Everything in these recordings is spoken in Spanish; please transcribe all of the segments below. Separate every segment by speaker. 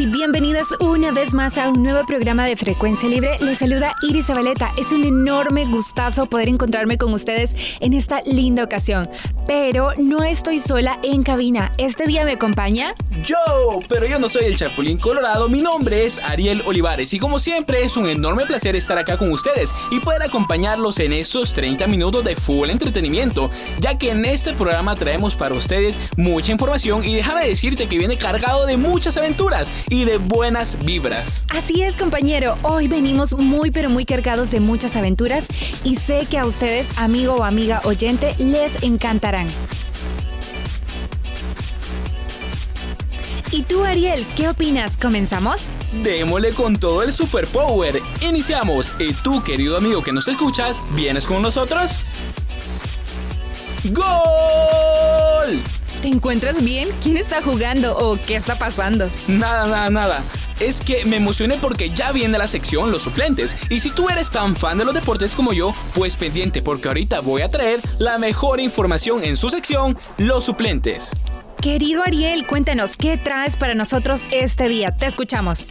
Speaker 1: Y bienvenidas una vez más a un nuevo programa de Frecuencia Libre. Les saluda Iris Zabaleta. Es un enorme gustazo poder encontrarme con ustedes en esta linda ocasión. Pero no estoy sola en cabina. Este día me acompaña.
Speaker 2: Yo, pero yo no soy el Chapulín Colorado. Mi nombre es Ariel Olivares y como siempre es un enorme placer estar acá con ustedes y poder acompañarlos en estos 30 minutos de full entretenimiento, ya que en este programa traemos para ustedes mucha información y déjame decirte que viene cargado de muchas aventuras y de buenas vibras.
Speaker 1: Así es, compañero. Hoy venimos muy pero muy cargados de muchas aventuras y sé que a ustedes, amigo o amiga oyente, les encantarán. ¿Y tú, Ariel, qué opinas? ¿Comenzamos?
Speaker 2: Démosle con todo el superpower. Iniciamos. ¿Y tú, querido amigo que nos escuchas, vienes con nosotros? ¡Gol!
Speaker 1: ¿Te encuentras bien? ¿Quién está jugando o qué está pasando?
Speaker 2: Nada, nada, nada. Es que me emocioné porque ya viene la sección Los suplentes. Y si tú eres tan fan de los deportes como yo, pues pendiente porque ahorita voy a traer la mejor información en su sección Los suplentes.
Speaker 1: Querido Ariel, cuéntanos, ¿qué traes para nosotros este día? Te escuchamos.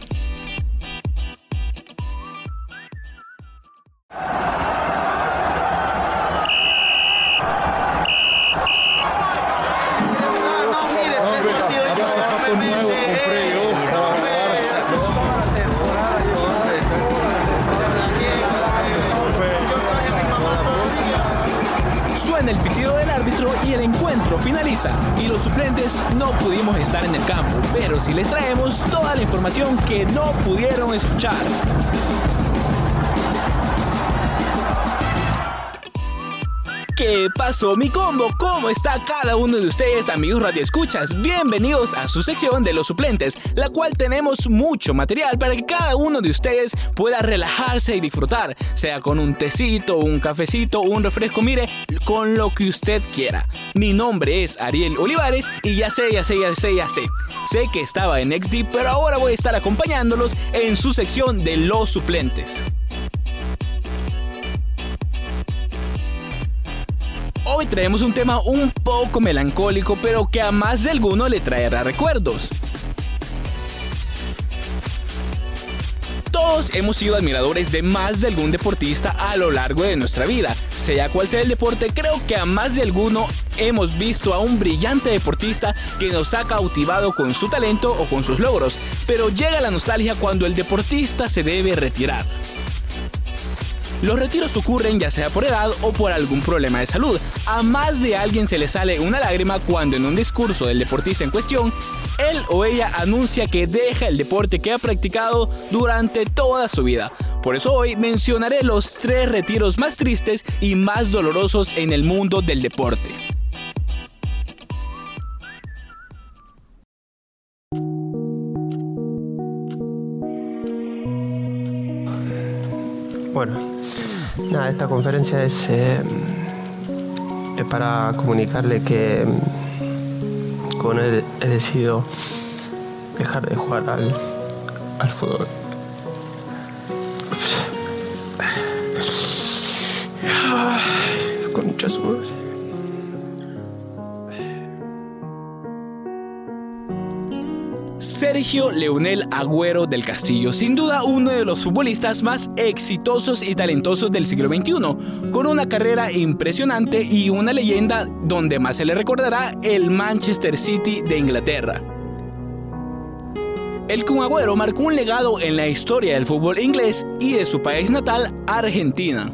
Speaker 2: ¿Qué pasó mi combo? ¿Cómo está cada uno de ustedes amigos radioescuchas? Bienvenidos a su sección de los suplentes, la cual tenemos mucho material para que cada uno de ustedes pueda relajarse y disfrutar, sea con un tecito, un cafecito, un refresco, mire, con lo que usted quiera. Mi nombre es Ariel Olivares y ya sé, ya sé, ya sé, ya sé. Sé que estaba en XD, pero ahora voy a estar acompañándolos en su sección de los suplentes. Hoy traemos un tema un poco melancólico, pero que a más de alguno le traerá recuerdos. Todos hemos sido admiradores de más de algún deportista a lo largo de nuestra vida. Sea cual sea el deporte, creo que a más de alguno hemos visto a un brillante deportista que nos ha cautivado con su talento o con sus logros, pero llega la nostalgia cuando el deportista se debe retirar. Los retiros ocurren ya sea por edad o por algún problema de salud. A más de alguien se le sale una lágrima cuando en un discurso del deportista en cuestión, él o ella anuncia que deja el deporte que ha practicado durante toda su vida. Por eso hoy mencionaré los tres retiros más tristes y más dolorosos en el mundo del deporte.
Speaker 3: Esta conferencia es, eh, es para comunicarle que con él he decidido dejar de jugar al, al fútbol. Concha su
Speaker 2: Sergio Leonel Agüero del Castillo, sin duda uno de los futbolistas más exitosos y talentosos del siglo XXI, con una carrera impresionante y una leyenda donde más se le recordará el Manchester City de Inglaterra. El Kun Agüero marcó un legado en la historia del fútbol inglés y de su país natal, Argentina.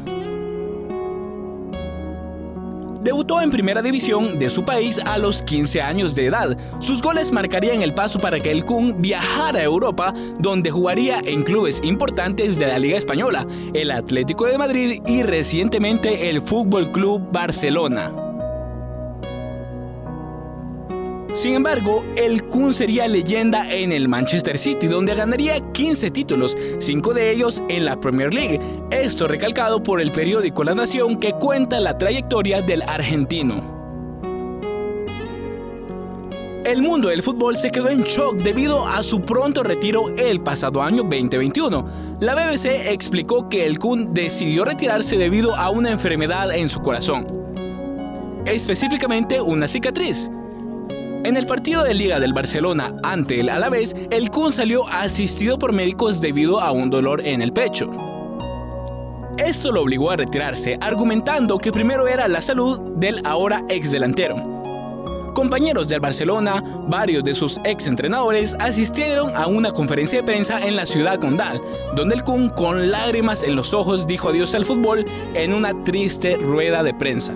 Speaker 2: Debutó en primera división de su país a los 15 años de edad. Sus goles marcarían el paso para que el Kun viajara a Europa, donde jugaría en clubes importantes de la Liga Española, el Atlético de Madrid y recientemente el Fútbol Club Barcelona. Sin embargo, el Kun sería leyenda en el Manchester City, donde ganaría 15 títulos, 5 de ellos en la Premier League. Esto recalcado por el periódico La Nación que cuenta la trayectoria del argentino. El mundo del fútbol se quedó en shock debido a su pronto retiro el pasado año 2021. La BBC explicó que el Kun decidió retirarse debido a una enfermedad en su corazón, específicamente una cicatriz. En el partido de Liga del Barcelona ante el Alavés, el Kun salió asistido por médicos debido a un dolor en el pecho. Esto lo obligó a retirarse, argumentando que primero era la salud del ahora ex delantero. Compañeros del Barcelona, varios de sus ex entrenadores asistieron a una conferencia de prensa en la ciudad condal, donde el Kun con lágrimas en los ojos dijo adiós al fútbol en una triste rueda de prensa.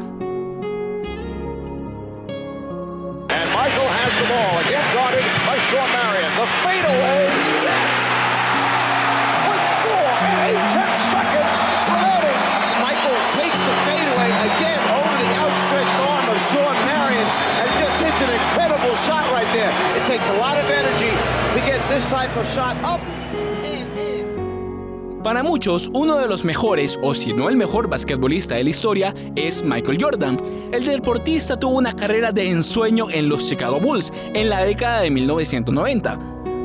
Speaker 2: Para muchos, uno de los mejores, o si no el mejor basquetbolista de la historia, es Michael Jordan. El deportista tuvo una carrera de ensueño en los Chicago Bulls en la década de 1990,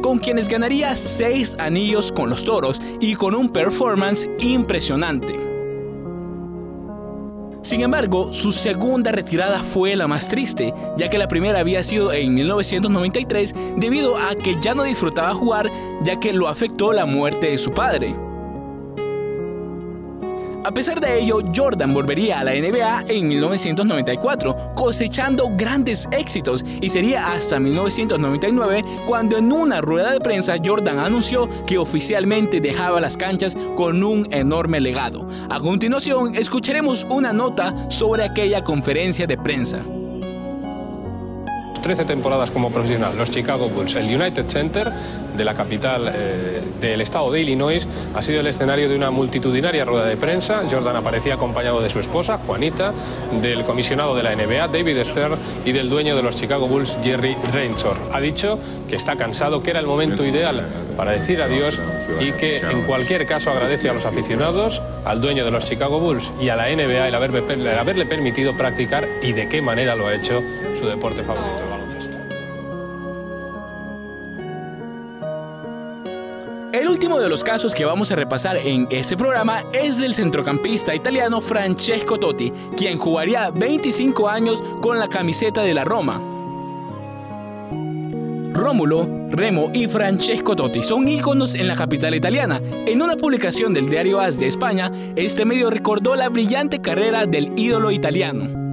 Speaker 2: con quienes ganaría seis anillos con los Toros y con un performance impresionante. Sin embargo, su segunda retirada fue la más triste, ya que la primera había sido en 1993 debido a que ya no disfrutaba jugar ya que lo afectó la muerte de su padre. A pesar de ello, Jordan volvería a la NBA en 1994, cosechando grandes éxitos y sería hasta 1999 cuando en una rueda de prensa Jordan anunció que oficialmente dejaba las canchas con un enorme legado. A continuación, escucharemos una nota sobre aquella conferencia de prensa.
Speaker 4: 13 temporadas como profesional, los Chicago Bulls, el United Center de la capital eh, del estado de Illinois, ha sido el escenario de una multitudinaria rueda de prensa. Jordan aparecía acompañado de su esposa, Juanita, del comisionado de la NBA, David Stern, y del dueño de los Chicago Bulls, Jerry Reinsor. Ha dicho que está cansado, que era el momento ideal para decir adiós y que en cualquier caso agradece a los aficionados, al dueño de los Chicago Bulls y a la NBA el haberle permitido practicar y de qué manera lo ha hecho su deporte favorito.
Speaker 2: Último de los casos que vamos a repasar en este programa es del centrocampista italiano Francesco Totti, quien jugaría 25 años con la camiseta de la Roma. Rómulo, Remo y Francesco Totti son íconos en la capital italiana. En una publicación del diario AS de España, este medio recordó la brillante carrera del ídolo italiano.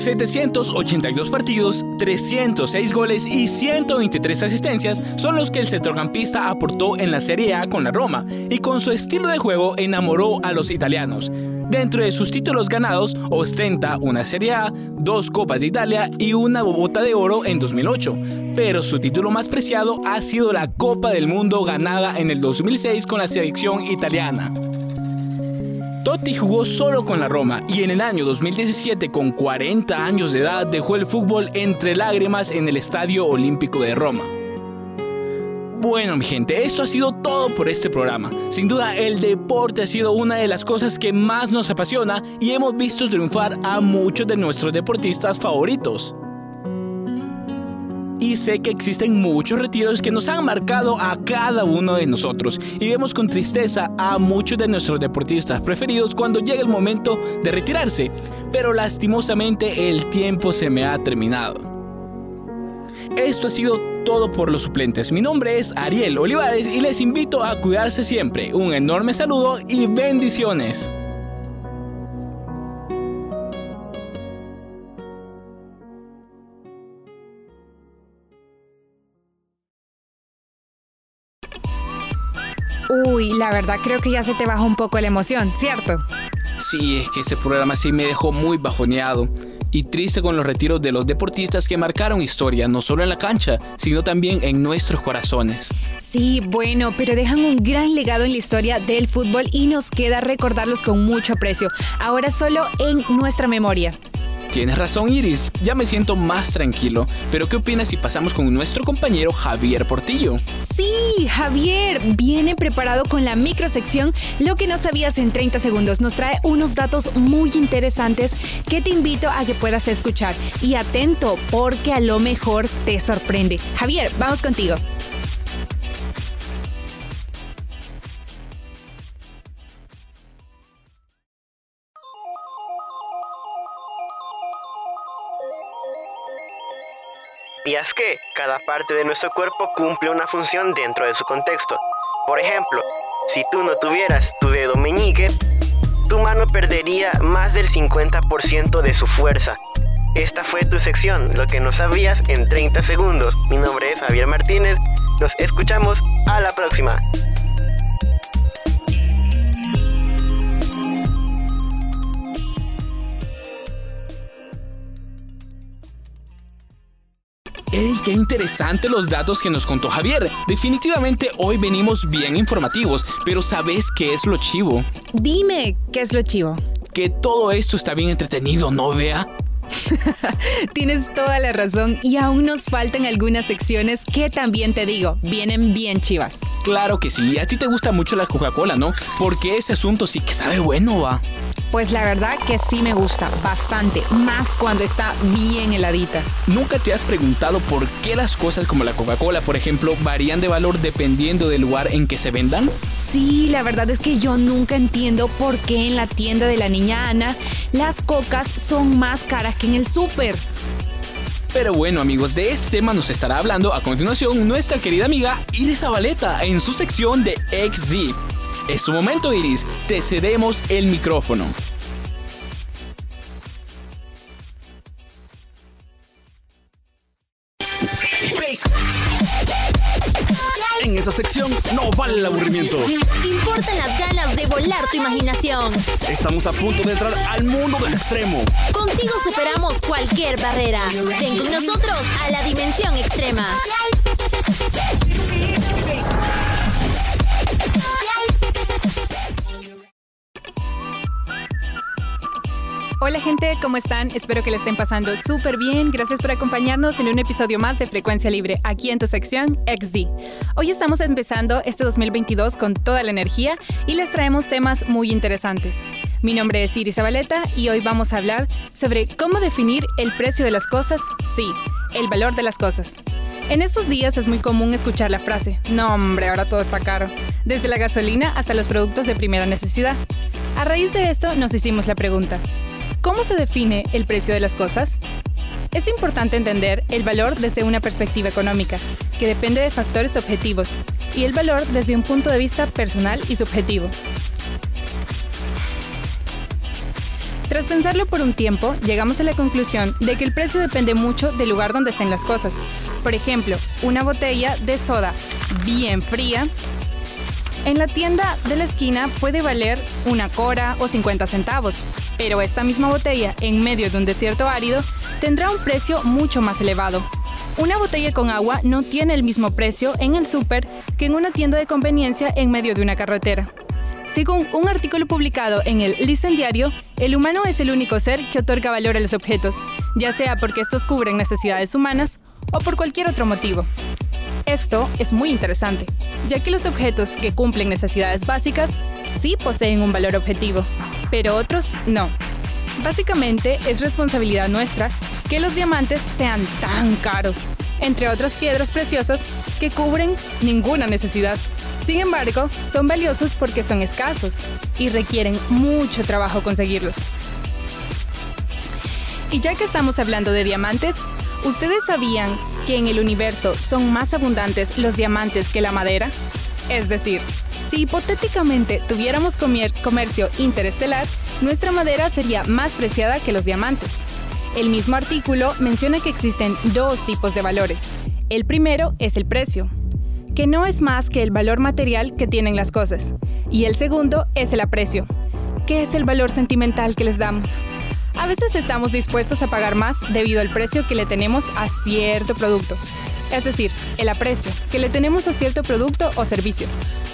Speaker 2: 782 partidos, 306 goles y 123 asistencias son los que el centrocampista aportó en la Serie A con la Roma y con su estilo de juego enamoró a los italianos. Dentro de sus títulos ganados, ostenta una Serie A, dos Copas de Italia y una Bobota de Oro en 2008. Pero su título más preciado ha sido la Copa del Mundo ganada en el 2006 con la selección italiana. Totti jugó solo con la Roma y en el año 2017 con 40 años de edad dejó el fútbol entre lágrimas en el Estadio Olímpico de Roma. Bueno mi gente, esto ha sido todo por este programa. Sin duda el deporte ha sido una de las cosas que más nos apasiona y hemos visto triunfar a muchos de nuestros deportistas favoritos y sé que existen muchos retiros que nos han marcado a cada uno de nosotros y vemos con tristeza a muchos de nuestros deportistas preferidos cuando llega el momento de retirarse, pero lastimosamente el tiempo se me ha terminado. Esto ha sido todo por los suplentes. Mi nombre es Ariel Olivares y les invito a cuidarse siempre. Un enorme saludo y bendiciones.
Speaker 1: Uy, la verdad creo que ya se te bajó un poco la emoción, ¿cierto?
Speaker 2: Sí, es que ese programa sí me dejó muy bajoneado y triste con los retiros de los deportistas que marcaron historia, no solo en la cancha, sino también en nuestros corazones.
Speaker 1: Sí, bueno, pero dejan un gran legado en la historia del fútbol y nos queda recordarlos con mucho aprecio, ahora solo en nuestra memoria.
Speaker 2: Tienes razón Iris, ya me siento más tranquilo, pero ¿qué opinas si pasamos con nuestro compañero Javier Portillo?
Speaker 5: Sí, Javier viene preparado con la microsección Lo que no sabías en 30 segundos. Nos trae unos datos muy interesantes que te invito a que puedas escuchar. Y atento, porque a lo mejor te sorprende. Javier, vamos contigo.
Speaker 6: Y es que cada parte de nuestro cuerpo cumple una función dentro de su contexto. Por ejemplo, si tú no tuvieras tu dedo meñique, tu mano perdería más del 50% de su fuerza. Esta fue tu sección, lo que no sabías en 30 segundos. Mi nombre es Javier Martínez. Nos escuchamos a la próxima.
Speaker 2: ¡Ey, qué interesante los datos que nos contó Javier! Definitivamente hoy venimos bien informativos, pero ¿sabes qué es lo chivo?
Speaker 5: Dime, ¿qué es lo chivo?
Speaker 2: Que todo esto está bien entretenido, ¿no, Vea?
Speaker 5: Tienes toda la razón y aún nos faltan algunas secciones que también te digo, vienen bien chivas.
Speaker 2: Claro que sí, a ti te gusta mucho la Coca-Cola, ¿no? Porque ese asunto sí que sabe bueno, va.
Speaker 5: Pues la verdad que sí me gusta bastante, más cuando está bien heladita.
Speaker 2: ¿Nunca te has preguntado por qué las cosas como la Coca-Cola, por ejemplo, varían de valor dependiendo del lugar en que se vendan?
Speaker 5: Sí, la verdad es que yo nunca entiendo por qué en la tienda de la niña Ana las cocas son más caras que en el súper.
Speaker 2: Pero bueno amigos, de este tema nos estará hablando a continuación nuestra querida amiga Iris Zabaleta en su sección de XD. Es su momento Iris, te cedemos el micrófono. En esa sección no vale el aburrimiento.
Speaker 7: Importan las ganas de volar tu imaginación.
Speaker 2: Estamos a punto de entrar al mundo del extremo.
Speaker 7: Contigo superamos cualquier barrera. Ven con nosotros a la dimensión extrema.
Speaker 5: Hola gente, ¿cómo están? Espero que le estén pasando súper bien. Gracias por acompañarnos en un episodio más de Frecuencia Libre, aquí en tu sección XD. Hoy estamos empezando este 2022 con toda la energía y les traemos temas muy interesantes. Mi nombre es Iris Zabaleta y hoy vamos a hablar sobre cómo definir el precio de las cosas, sí, el valor de las cosas. En estos días es muy común escuchar la frase, no hombre, ahora todo está caro, desde la gasolina hasta los productos de primera necesidad. A raíz de esto nos hicimos la pregunta, ¿Cómo se define el precio de las cosas? Es importante entender el valor desde una perspectiva económica, que depende de factores objetivos, y el valor desde un punto de vista personal y subjetivo. Tras pensarlo por un tiempo, llegamos a la conclusión de que el precio depende mucho del lugar donde estén las cosas. Por ejemplo, una botella de soda bien fría en la tienda de la esquina puede valer una cora o 50 centavos, pero esta misma botella en medio de un desierto árido tendrá un precio mucho más elevado. Una botella con agua no tiene el mismo precio en el súper que en una tienda de conveniencia en medio de una carretera. Según un artículo publicado en el Listen el humano es el único ser que otorga valor a los objetos, ya sea porque estos cubren necesidades humanas o por cualquier otro motivo. Esto es muy interesante, ya que los objetos que cumplen necesidades básicas sí poseen un valor objetivo, pero otros no. Básicamente es responsabilidad nuestra que los diamantes sean tan caros, entre otras piedras preciosas que cubren ninguna necesidad. Sin embargo, son valiosos porque son escasos y requieren mucho trabajo conseguirlos. Y ya que estamos hablando de diamantes, ¿ustedes sabían que en el universo son más abundantes los diamantes que la madera? Es decir, si hipotéticamente tuviéramos comercio interestelar, nuestra madera sería más preciada que los diamantes. El mismo artículo menciona que existen dos tipos de valores. El primero es el precio, que no es más que el valor material que tienen las cosas. Y el segundo es el aprecio, que es el valor sentimental que les damos. A veces estamos dispuestos a pagar más debido al precio que le tenemos a cierto producto, es decir, el aprecio que le tenemos a cierto producto o servicio.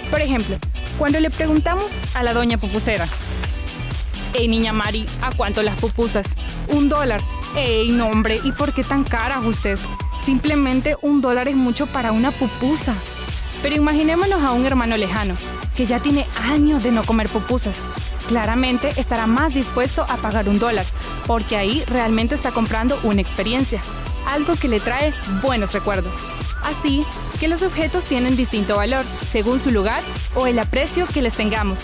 Speaker 5: Por ejemplo, cuando le preguntamos a la doña pupusera, Ey, niña Mari, ¿a cuánto las pupusas? Un dólar. Ey, no hombre, ¿y por qué tan caras usted? Simplemente un dólar es mucho para una pupusa. Pero imaginémonos a un hermano lejano, que ya tiene años de no comer pupusas. Claramente estará más dispuesto a pagar un dólar, porque ahí realmente está comprando una experiencia, algo que le trae buenos recuerdos. Así que los objetos tienen distinto valor según su lugar o el aprecio que les tengamos.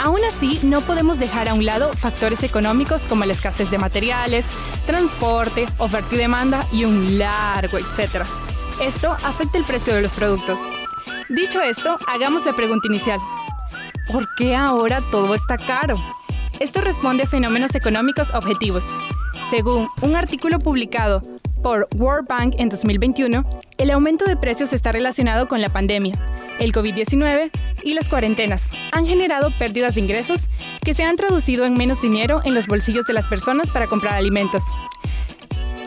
Speaker 5: Aún así, no podemos dejar a un lado factores económicos como la escasez de materiales, transporte, oferta y demanda y un largo etcétera. Esto afecta el precio de los productos. Dicho esto, hagamos la pregunta inicial. ¿Por qué ahora todo está caro? Esto responde a fenómenos económicos objetivos. Según un artículo publicado por World Bank en 2021, el aumento de precios está relacionado con la pandemia, el COVID-19 y las cuarentenas. Han generado pérdidas de ingresos que se han traducido en menos dinero en los bolsillos de las personas para comprar alimentos.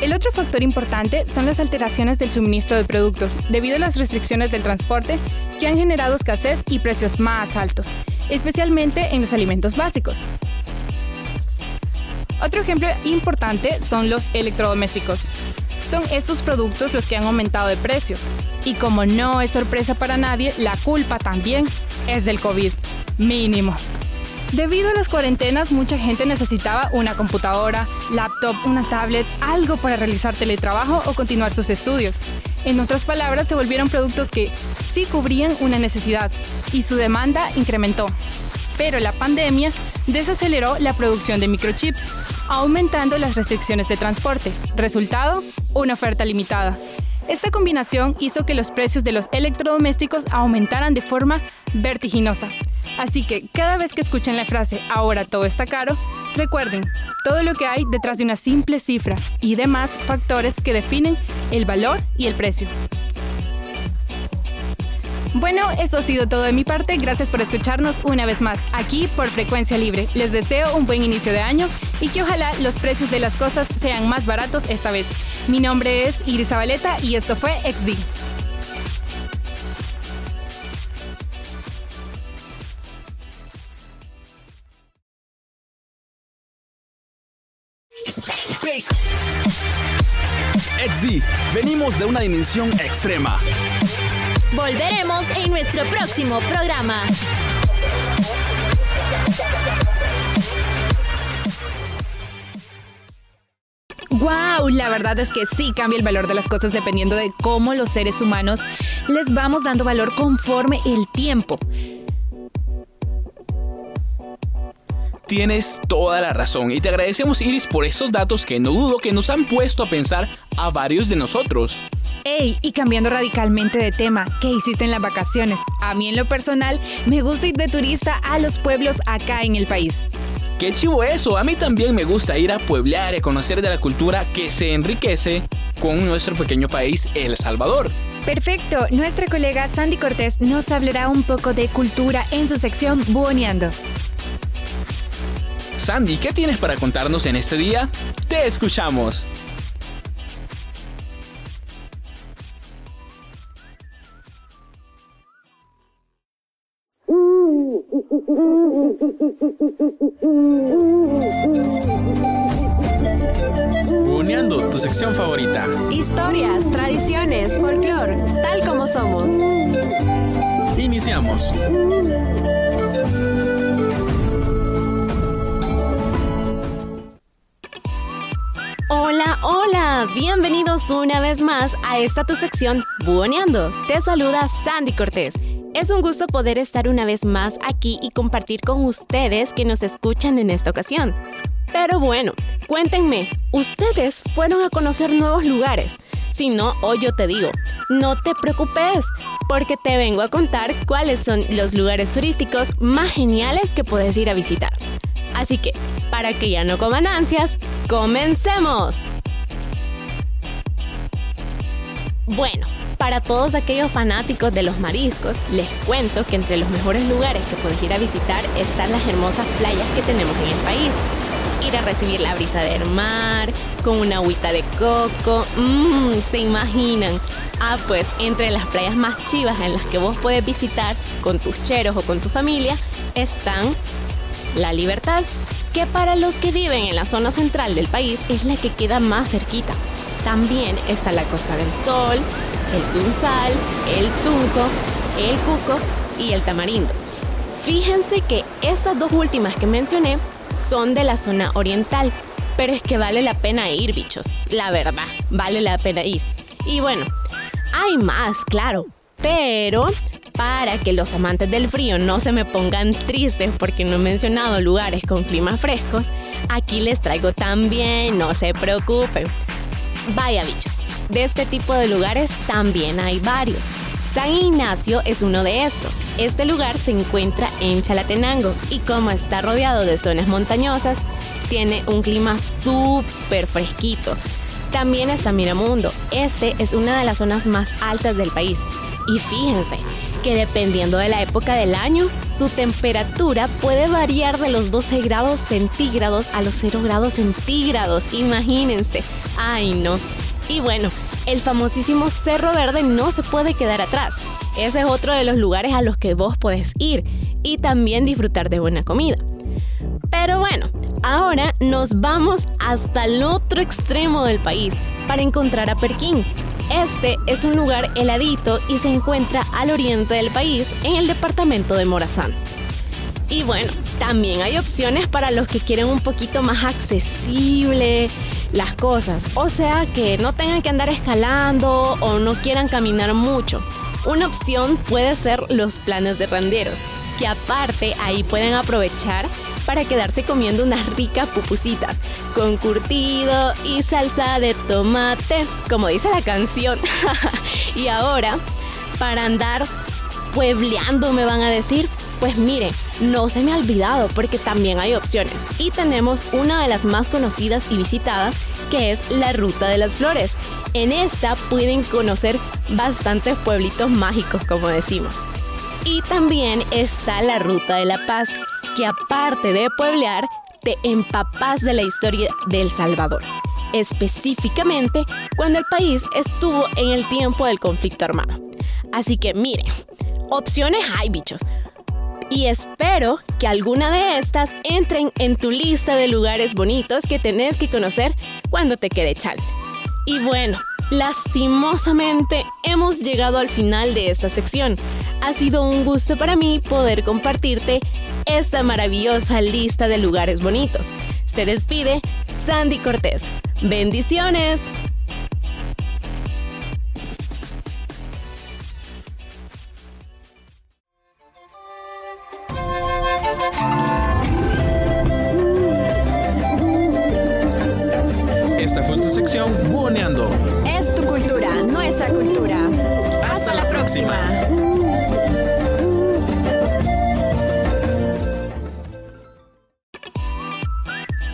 Speaker 5: El otro factor importante son las alteraciones del suministro de productos debido a las restricciones del transporte que han generado escasez y precios más altos, especialmente en los alimentos básicos. Otro ejemplo importante son los electrodomésticos. Son estos productos los que han aumentado de precio. Y como no es sorpresa para nadie, la culpa también es del COVID. Mínimo. Debido a las cuarentenas, mucha gente necesitaba una computadora, laptop, una tablet, algo para realizar teletrabajo o continuar sus estudios. En otras palabras, se volvieron productos que sí cubrían una necesidad y su demanda incrementó. Pero la pandemia desaceleró la producción de microchips, aumentando las restricciones de transporte. Resultado, una oferta limitada. Esta combinación hizo que los precios de los electrodomésticos aumentaran de forma vertiginosa. Así que cada vez que escuchen la frase ahora todo está caro, recuerden todo lo que hay detrás de una simple cifra y demás factores que definen el valor y el precio. Bueno, eso ha sido todo de mi parte. Gracias por escucharnos una vez más aquí por Frecuencia Libre. Les deseo un buen inicio de año y que ojalá los precios de las cosas sean más baratos esta vez. Mi nombre es Iris Zabaleta y esto fue XD.
Speaker 2: XD, venimos de una dimensión extrema.
Speaker 7: Volveremos en nuestro próximo programa.
Speaker 1: ¡Wow! La verdad es que sí cambia el valor de las cosas dependiendo de cómo los seres humanos les vamos dando valor conforme el tiempo.
Speaker 2: Tienes toda la razón y te agradecemos Iris por estos datos que no dudo que nos han puesto a pensar a varios de nosotros.
Speaker 1: Ey, y cambiando radicalmente de tema, ¿qué hiciste en las vacaciones? A mí en lo personal me gusta ir de turista a los pueblos acá en el país.
Speaker 2: Qué chivo eso, a mí también me gusta ir a pueblear y conocer de la cultura que se enriquece con nuestro pequeño país, El Salvador.
Speaker 1: Perfecto, nuestra colega Sandy Cortés nos hablará un poco de cultura en su sección Buoneando.
Speaker 2: Sandy, ¿qué tienes para contarnos en este día? Te escuchamos. Buoneando, tu sección favorita.
Speaker 8: Historias, tradiciones, folclore, tal como somos.
Speaker 2: Iniciamos.
Speaker 8: Hola, hola, bienvenidos una vez más a esta tu sección Buoneando. Te saluda Sandy Cortés. Es un gusto poder estar una vez más aquí y compartir con ustedes que nos escuchan en esta ocasión. Pero bueno, cuéntenme, ¿ustedes fueron a conocer nuevos lugares? Si no, hoy yo te digo, no te preocupes, porque te vengo a contar cuáles son los lugares turísticos más geniales que puedes ir a visitar. Así que, para que ya no coman ansias, comencemos. Bueno, para todos aquellos fanáticos de los mariscos, les cuento que entre los mejores lugares que puedes ir a visitar están las hermosas playas que tenemos en el país. Ir a recibir la brisa del mar, con una agüita de coco, mmm, se imaginan. Ah, pues entre las playas más chivas en las que vos puedes visitar con tus cheros o con tu familia están La Libertad, que para los que viven en la zona central del país es la que queda más cerquita. También está la Costa del Sol, el Sunsal, el Tunco, el Cuco y el Tamarindo. Fíjense que estas dos últimas que mencioné son de la zona oriental, pero es que vale la pena ir, bichos. La verdad, vale la pena ir. Y bueno, hay más, claro, pero para que los amantes del frío no se me pongan tristes porque no he mencionado lugares con climas frescos, aquí les traigo también, no se preocupen. Vaya bichos, de este tipo de lugares también hay varios. San Ignacio es uno de estos. Este lugar se encuentra en Chalatenango y como está rodeado de zonas montañosas, tiene un clima súper fresquito. También está Miramundo. Este es una de las zonas más altas del país. Y fíjense que dependiendo de la época del año, su temperatura puede variar de los 12 grados centígrados a los 0 grados centígrados. Imagínense. Ay, no. Y bueno, el famosísimo Cerro Verde no se puede quedar atrás. Ese es otro de los lugares a los que vos podés ir y también disfrutar de buena comida. Pero bueno, ahora nos vamos hasta el otro extremo del país para encontrar a Perquín. Este es un lugar heladito y se encuentra al oriente del país en el departamento de Morazán. Y bueno, también hay opciones para los que quieren un poquito más accesible las cosas. O sea, que no tengan que andar escalando o no quieran caminar mucho. Una opción puede ser los planes de randeros, que aparte ahí pueden aprovechar para quedarse comiendo unas ricas pupusitas con curtido y salsa de tomate, como dice la canción. y ahora, para andar puebleando, me van a decir, pues mire, no se me ha olvidado porque también hay opciones. Y tenemos una de las más conocidas y visitadas que es la Ruta de las Flores. En esta pueden conocer bastantes pueblitos mágicos como decimos. Y también está la Ruta de la Paz, que aparte de pueblear, te empapas de la historia de El Salvador. Específicamente cuando el país estuvo en el tiempo del conflicto armado. Así que miren, opciones hay bichos y espero que alguna de estas entren en tu lista de lugares bonitos que tenés que conocer cuando te quede chance. Y bueno, lastimosamente hemos llegado al final de esta sección. Ha sido un gusto para mí poder compartirte esta maravillosa lista de lugares bonitos. Se despide Sandy Cortés. Bendiciones.
Speaker 2: Esta fue tu sección Buoneando.
Speaker 1: Es tu cultura, nuestra cultura.
Speaker 2: Hasta, la próxima.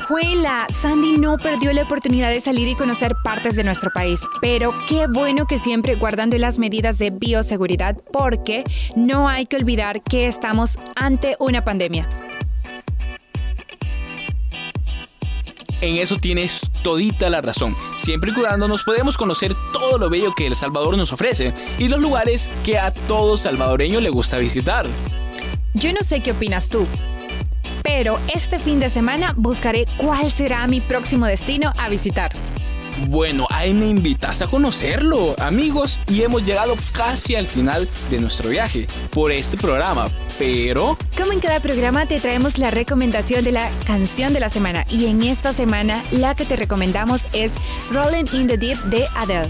Speaker 1: Juela, Sandy no perdió la oportunidad de salir y conocer partes de nuestro país, pero qué bueno que siempre guardando las medidas de bioseguridad porque no hay que olvidar que estamos ante una pandemia.
Speaker 2: En eso tienes todita la razón. Siempre y cuidándonos podemos conocer todo lo bello que El Salvador nos ofrece y los lugares que a todo salvadoreño le gusta visitar.
Speaker 1: Yo no sé qué opinas tú, pero este fin de semana buscaré cuál será mi próximo destino a visitar.
Speaker 2: Bueno, ahí me invitas a conocerlo, amigos, y hemos llegado casi al final de nuestro viaje por este programa, pero...
Speaker 1: Como en cada programa te traemos la recomendación de la canción de la semana y en esta semana la que te recomendamos es Rolling in the Deep de Adele.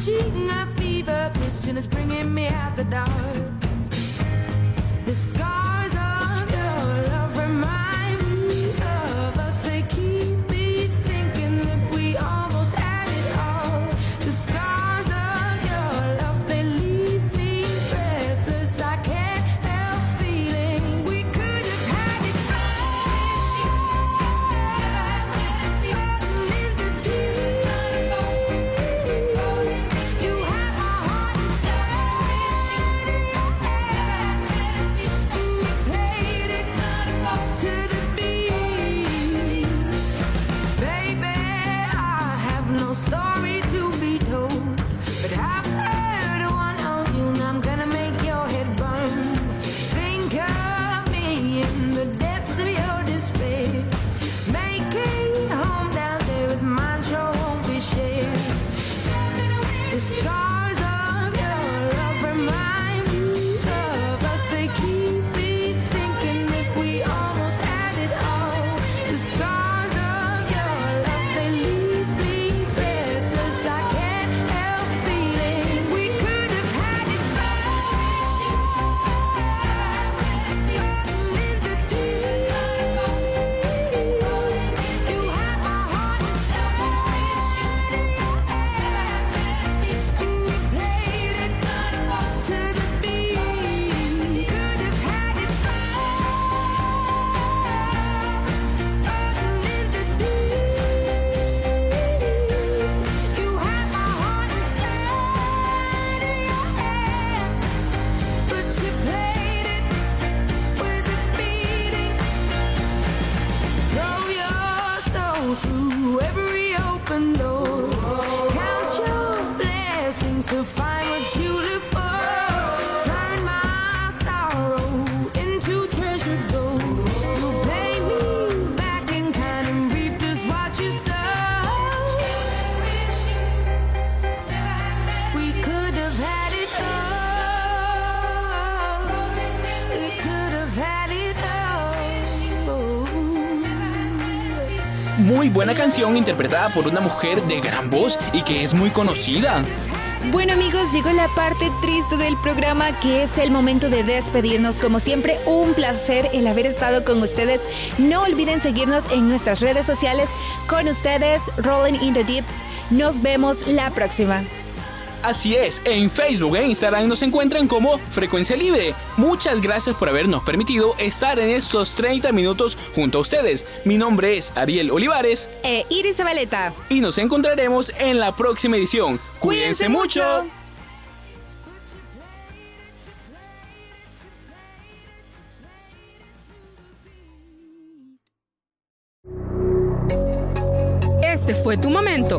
Speaker 9: Reaching a fever pitch, and it's bringing me out the dark. The scars
Speaker 2: interpretada por una mujer de gran voz y que es muy conocida.
Speaker 1: Bueno amigos, llegó la parte triste del programa que es el momento de despedirnos. Como siempre, un placer el haber estado con ustedes. No olviden seguirnos en nuestras redes sociales. Con ustedes, Rolling in the Deep. Nos vemos la próxima.
Speaker 2: Así es, en Facebook e Instagram nos encuentran como Frecuencia Libre. Muchas gracias por habernos permitido estar en estos 30 minutos junto a ustedes. Mi nombre es Ariel Olivares
Speaker 1: Eh, Iris Zabaleta.
Speaker 2: y nos encontraremos en la próxima edición. Cuídense, mucho.
Speaker 10: Este fue tu momento,